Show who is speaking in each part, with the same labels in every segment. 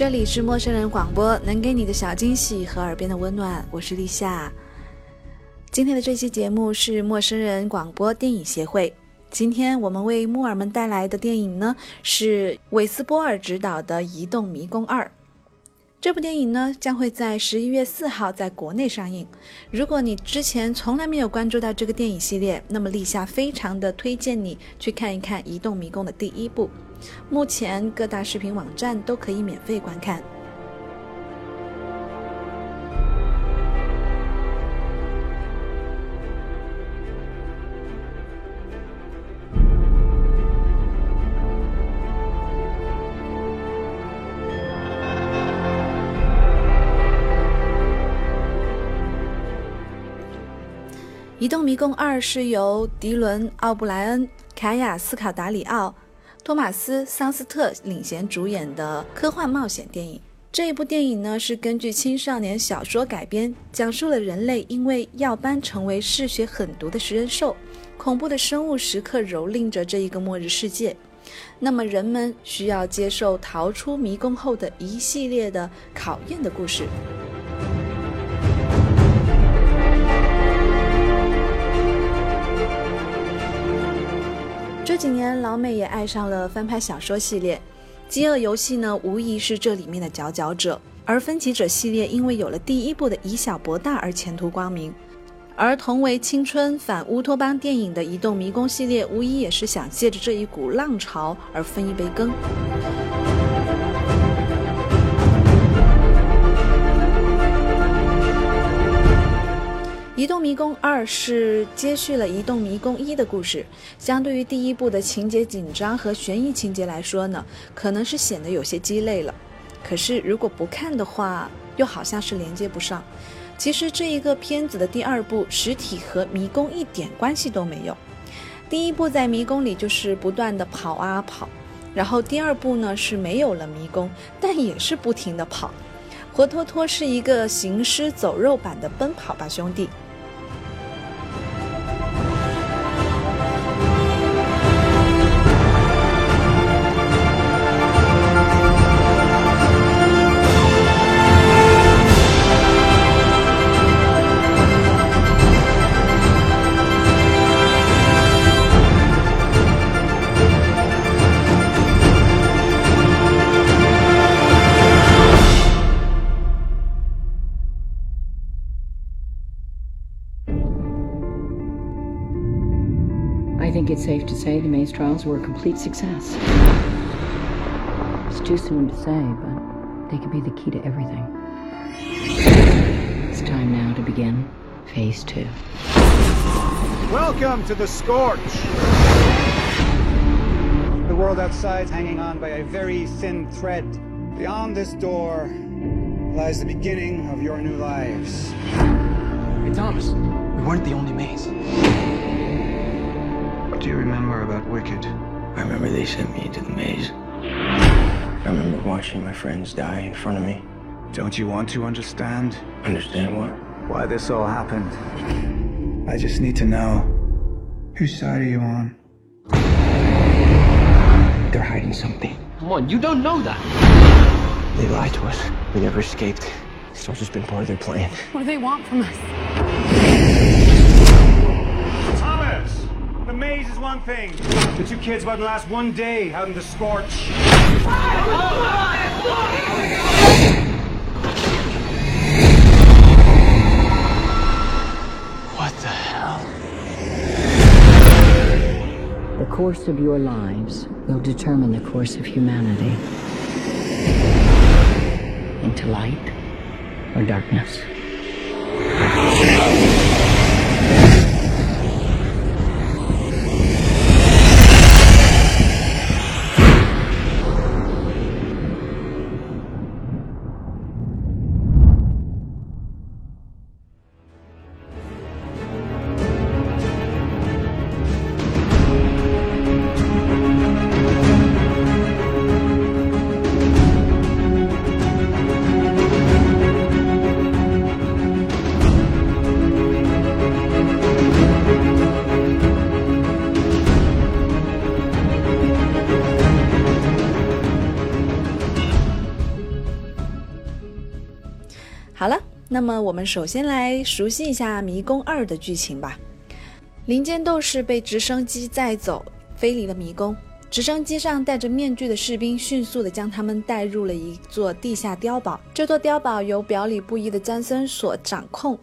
Speaker 1: 这里是陌生人广播，能给你的小惊喜和耳边的温暖。我是立夏。今天的这期节目是陌生人广播电影协会。今天我们为木耳们带来的电影呢，是韦斯波尔执导的《移动迷宫二》。这部电影呢，将会在十一月四号在国内上映。如果你之前从来没有关注到这个电影系列，那么立夏非常的推荐你去看一看《移动迷宫》的第一部。目前各大视频网站都可以免费观看。《移动迷宫二》是由迪伦·奥布莱恩、凯亚·斯考达里奥、托马斯·桑斯特领衔主演的科幻冒险电影。这一部电影呢是根据青少年小说改编，讲述了人类因为药斑成为嗜血狠毒的食人兽，恐怖的生物时刻蹂躏着这一个末日世界。那么人们需要接受逃出迷宫后的一系列的考验的故事。几年，老美也爱上了翻拍小说系列，《饥饿游戏》呢，无疑是这里面的佼佼者。而《分歧者》系列因为有了第一部的以小博大而前途光明，而同为青春反乌托邦电影的《移动迷宫》系列，无疑也是想借着这一股浪潮而分一杯羹。《移动迷宫二》是接续了《移动迷宫一》的故事，相对于第一部的情节紧张和悬疑情节来说呢，可能是显得有些鸡肋了。可是如果不看的话，又好像是连接不上。其实这一个片子的第二部实体和迷宫一点关系都没有。第一部在迷宫里就是不断的跑啊跑，然后第二部呢是没有了迷宫，但也是不停的跑，活脱脱是一个行尸走肉版的《奔跑吧兄弟》。
Speaker 2: It's safe to say the maze trials were a complete success. It's too soon to say, but they could be the key to everything. It's time now to begin phase two.
Speaker 3: Welcome to the Scorch! The world outside is hanging on by a very thin thread. Beyond this door lies the beginning of your new lives.
Speaker 4: Hey, Thomas, we weren't the only maze.
Speaker 3: What do you remember about Wicked?
Speaker 5: I remember they sent me into the maze. I remember watching my friends die in front of me.
Speaker 3: Don't you want to understand?
Speaker 5: Understand what?
Speaker 3: Why this all happened? I just need to know. Whose side are you on?
Speaker 5: They're hiding something.
Speaker 4: Come on, you don't know that.
Speaker 5: They lied to us. We never escaped. It's all just been part of their plan.
Speaker 6: What do they want from us?
Speaker 3: Maze is one thing. The two kids wouldn't last one day out in the scorch.
Speaker 5: What the hell?
Speaker 2: The course of your lives will determine the course of humanity into light or darkness.
Speaker 1: 好了，那么我们首先来熟悉一下《迷宫二》的剧情吧。林间斗士被直升机载走，飞离了迷宫。直升机上戴着面具的士兵迅速地将他们带入了一座地下碉堡。这座碉堡由表里不一的詹森所掌控，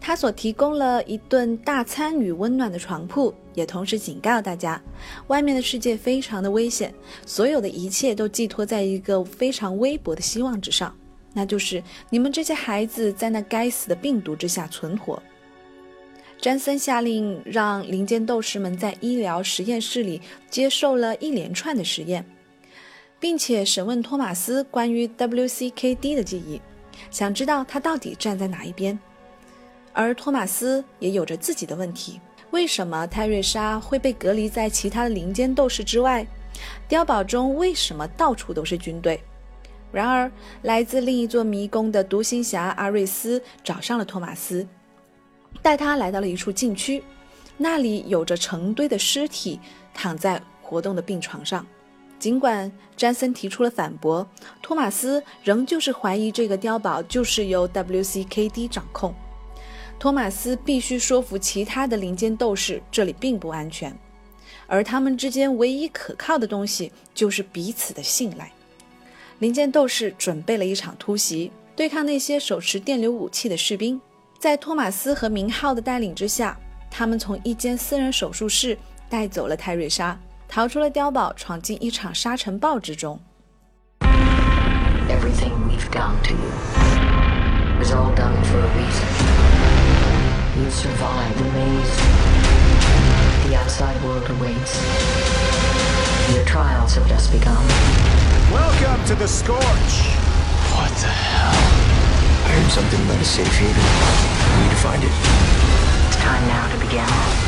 Speaker 1: 他所提供了一顿大餐与温暖的床铺，也同时警告大家，外面的世界非常的危险，所有的一切都寄托在一个非常微薄的希望之上，那就是你们这些孩子在那该死的病毒之下存活。詹森下令让林间斗士们在医疗实验室里接受了一连串的实验，并且审问托马斯关于 WCKD 的记忆，想知道他到底站在哪一边。而托马斯也有着自己的问题：为什么泰瑞莎会被隔离在其他的林间斗士之外？碉堡中为什么到处都是军队？然而，来自另一座迷宫的独行侠阿瑞斯找上了托马斯。带他来到了一处禁区，那里有着成堆的尸体躺在活动的病床上。尽管詹森提出了反驳，托马斯仍旧是怀疑这个碉堡就是由 WCKD 掌控。托马斯必须说服其他的林间斗士这里并不安全，而他们之间唯一可靠的东西就是彼此的信赖。林间斗士准备了一场突袭，对抗那些手持电流武器的士兵。在托马斯和明浩的带领之下，他们从一间私人手术室带走了泰瑞莎，逃出了碉堡，闯进一场沙尘暴之中。
Speaker 2: Everything we've done to you was all done for a reason. You survived the maze. The outside world awaits. Your trials have just begun.
Speaker 3: Welcome to the Scorch!
Speaker 5: What the hell? I heard something about a safe haven. We need to find it.
Speaker 2: It's time now to begin.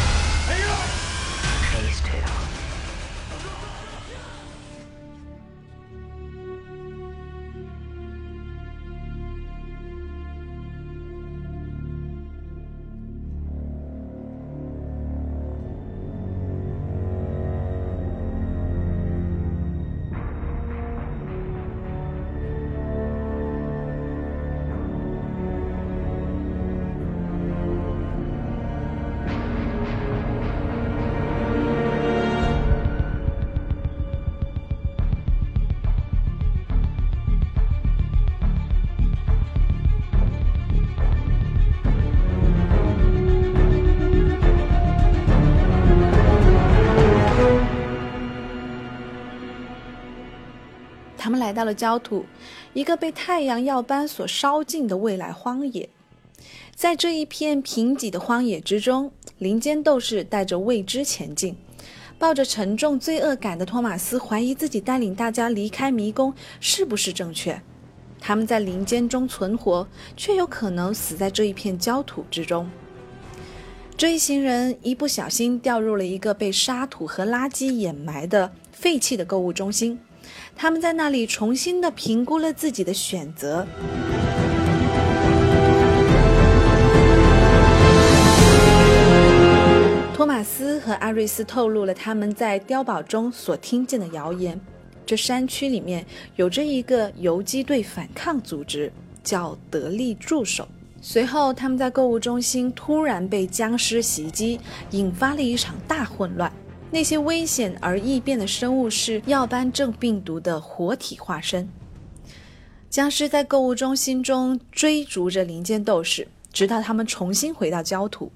Speaker 1: 他们来到了焦土，一个被太阳耀斑所烧尽的未来荒野。在这一片贫瘠的荒野之中，林间斗士带着未知前进。抱着沉重罪恶感的托马斯怀疑自己带领大家离开迷宫是不是正确。他们在林间中存活，却有可能死在这一片焦土之中。这一行人一不小心掉入了一个被沙土和垃圾掩埋的废弃的购物中心。他们在那里重新的评估了自己的选择。托马斯和阿瑞斯透露了他们在碉堡中所听见的谣言：这山区里面有着一个游击队反抗组织，叫得力助手。随后，他们在购物中心突然被僵尸袭击，引发了一场大混乱。那些危险而异变的生物是耀斑症病毒的活体化身。僵尸在购物中心中追逐着林间斗士，直到他们重新回到焦土。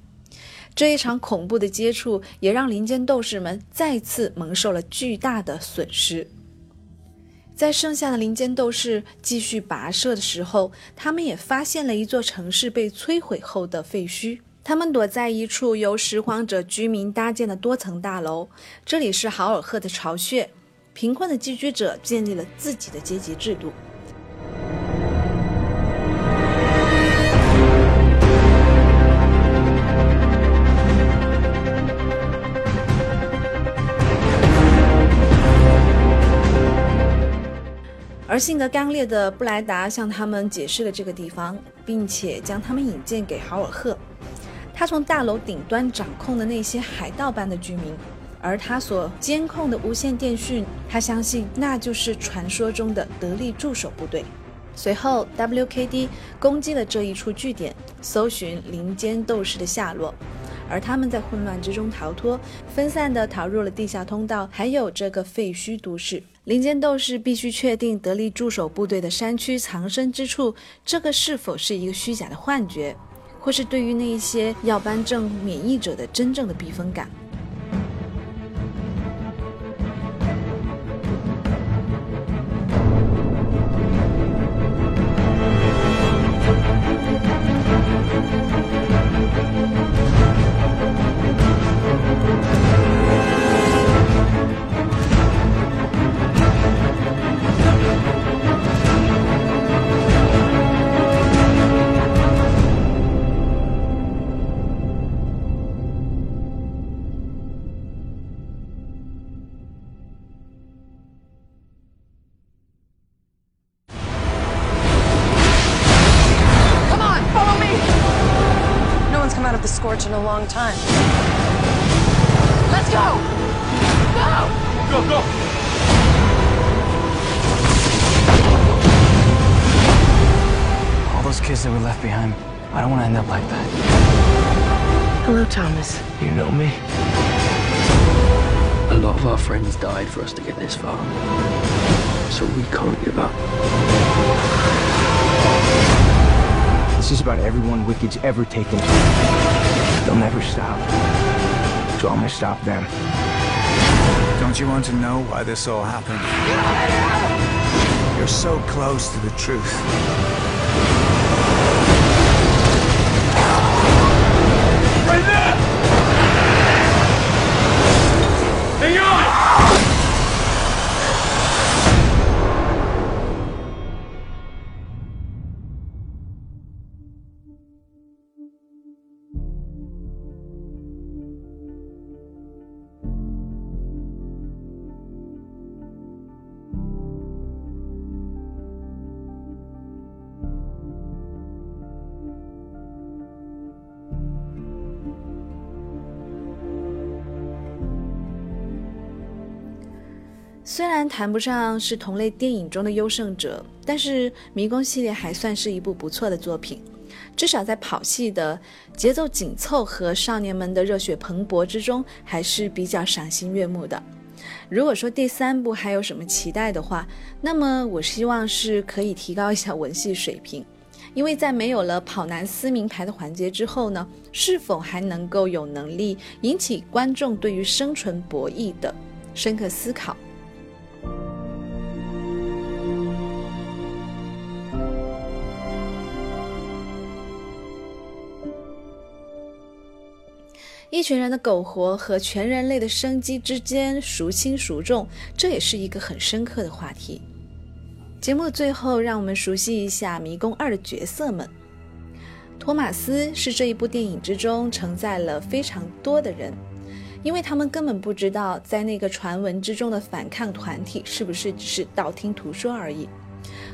Speaker 1: 这一场恐怖的接触也让林间斗士们再次蒙受了巨大的损失。在剩下的林间斗士继续跋涉的时候，他们也发现了一座城市被摧毁后的废墟。他们躲在一处由拾荒者居民搭建的多层大楼，这里是豪尔赫的巢穴。贫困的寄居者建立了自己的阶级制度。而性格刚烈的布莱达向他们解释了这个地方，并且将他们引荐给豪尔赫。他从大楼顶端掌控的那些海盗般的居民，而他所监控的无线电讯，他相信那就是传说中的得力助手部队。随后，WKD 攻击了这一处据点，搜寻林间斗士的下落。而他们在混乱之中逃脱，分散地逃入了地下通道，还有这个废墟都市。林间斗士必须确定得力助手部队的山区藏身之处，这个是否是一个虚假的幻觉，或是对于那一些要颁证免疫者的真正的避风港。
Speaker 6: Kids that were left behind, I don't want to end up like that.
Speaker 2: Hello, Thomas.
Speaker 5: You know me?
Speaker 4: A lot of our friends died for us to get this far. So we can't give up.
Speaker 5: This is about everyone Wicked's ever taken. They'll never stop. So I'm gonna stop them.
Speaker 3: Don't you want to know why this all happened? You're so close to the truth.
Speaker 1: 虽然谈不上是同类电影中的优胜者，但是《迷宫》系列还算是一部不错的作品，至少在跑戏的节奏紧凑和少年们的热血蓬勃之中，还是比较赏心悦目的。如果说第三部还有什么期待的话，那么我希望是可以提高一下文戏水平，因为在没有了跑男撕名牌的环节之后呢，是否还能够有能力引起观众对于生存博弈的深刻思考？一群人的苟活和全人类的生机之间孰轻孰重，这也是一个很深刻的话题。节目的最后，让我们熟悉一下《迷宫二》的角色们。托马斯是这一部电影之中承载了非常多的人，因为他们根本不知道，在那个传闻之中的反抗团体是不是只是道听途说而已。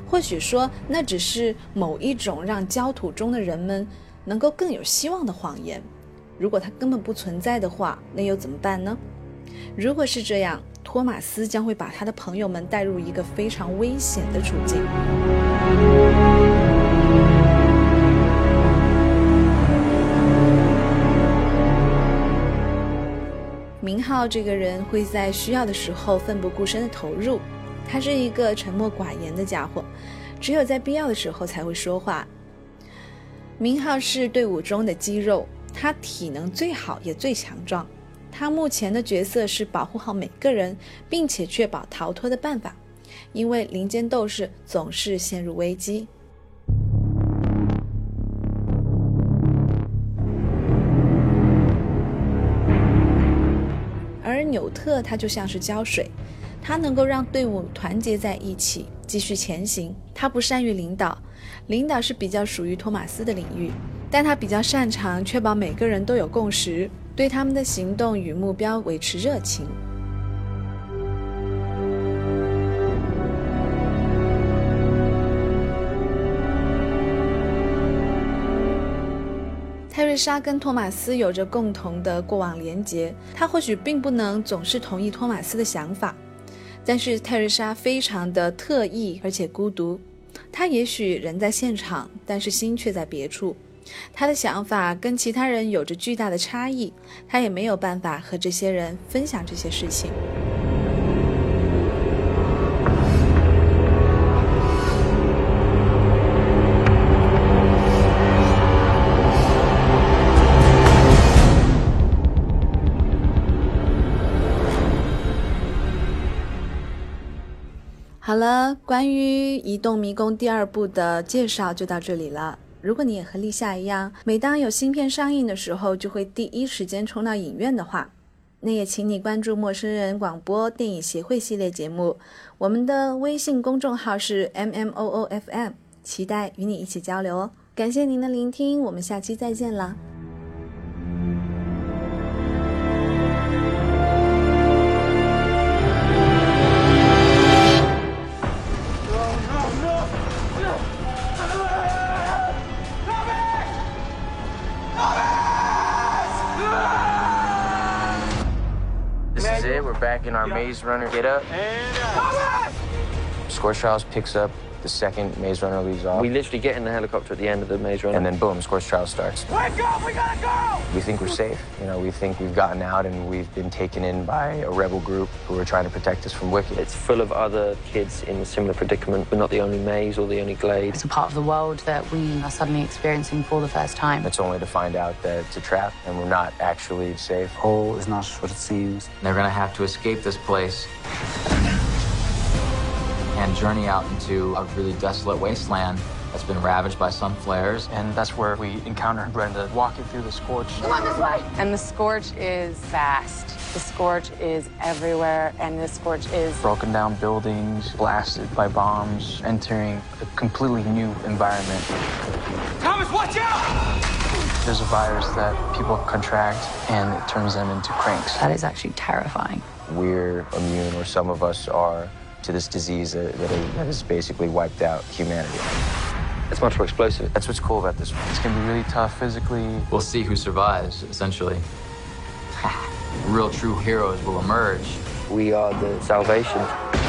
Speaker 1: 或许说，那只是某一种让焦土中的人们能够更有希望的谎言。如果它根本不存在的话，那又怎么办呢？如果是这样，托马斯将会把他的朋友们带入一个非常危险的处境。明浩这个人会在需要的时候奋不顾身的投入，他是一个沉默寡言的家伙，只有在必要的时候才会说话。明浩是队伍中的肌肉。他体能最好也最强壮，他目前的角色是保护好每个人，并且确保逃脱的办法，因为林间斗士总是陷入危机。而纽特他就像是胶水，他能够让队伍团结在一起，继续前行。他不善于领导，领导是比较属于托马斯的领域。但他比较擅长确保每个人都有共识，对他们的行动与目标维持热情。泰瑞莎跟托马斯有着共同的过往连结，他或许并不能总是同意托马斯的想法，但是泰瑞莎非常的特异而且孤独。他也许人在现场，但是心却在别处。他的想法跟其他人有着巨大的差异，他也没有办法和这些人分享这些事情。好了，关于《移动迷宫》第二部的介绍就到这里了。如果你也和立夏一样，每当有新片上映的时候，就会第一时间冲到影院的话，那也请你关注陌生人广播电影协会系列节目。我们的微信公众号是 M M O O F M，期待与你一起交流哦。感谢您的聆听，我们下期再见
Speaker 5: 了。Our Maze Runner get up. Score Trials picks up the second Maze Runner leaves off.
Speaker 4: We literally get in the helicopter at the end of the maze Runner.
Speaker 5: and then boom, Score Trials starts.
Speaker 3: Wake up! We gotta go!
Speaker 5: We think we're safe. You know, we think we've gotten out and we've been taken in by a rebel group who are trying to protect us from Wicked.
Speaker 4: It's full of other kids in a similar predicament. We're not the only maze or the only glade.
Speaker 7: It's a part of the world that we are suddenly experiencing for the first time.
Speaker 5: It's only to find out that it's a trap and we're not actually safe.
Speaker 6: Hole is not what it seems.
Speaker 8: They're gonna have to escape this place and journey out into a really desolate wasteland that's been ravaged by sun flares.
Speaker 6: And that's where we encounter Brenda walking through the scorch.
Speaker 9: And the scorch is vast. The scorch is everywhere, and this scorch is
Speaker 6: Broken down buildings, blasted by bombs, entering a completely new environment.
Speaker 3: Thomas, watch out!
Speaker 6: There's a virus that people contract and it turns them into cranks.
Speaker 7: That is actually terrifying.
Speaker 5: We're immune, or some of us are, to this disease that, that, that has basically wiped out humanity.
Speaker 4: It's much more explosive.
Speaker 5: That's what's cool about this one.
Speaker 6: It's gonna be really tough physically.
Speaker 8: We'll see who survives, essentially. Real true heroes will emerge.
Speaker 4: We are the salvation.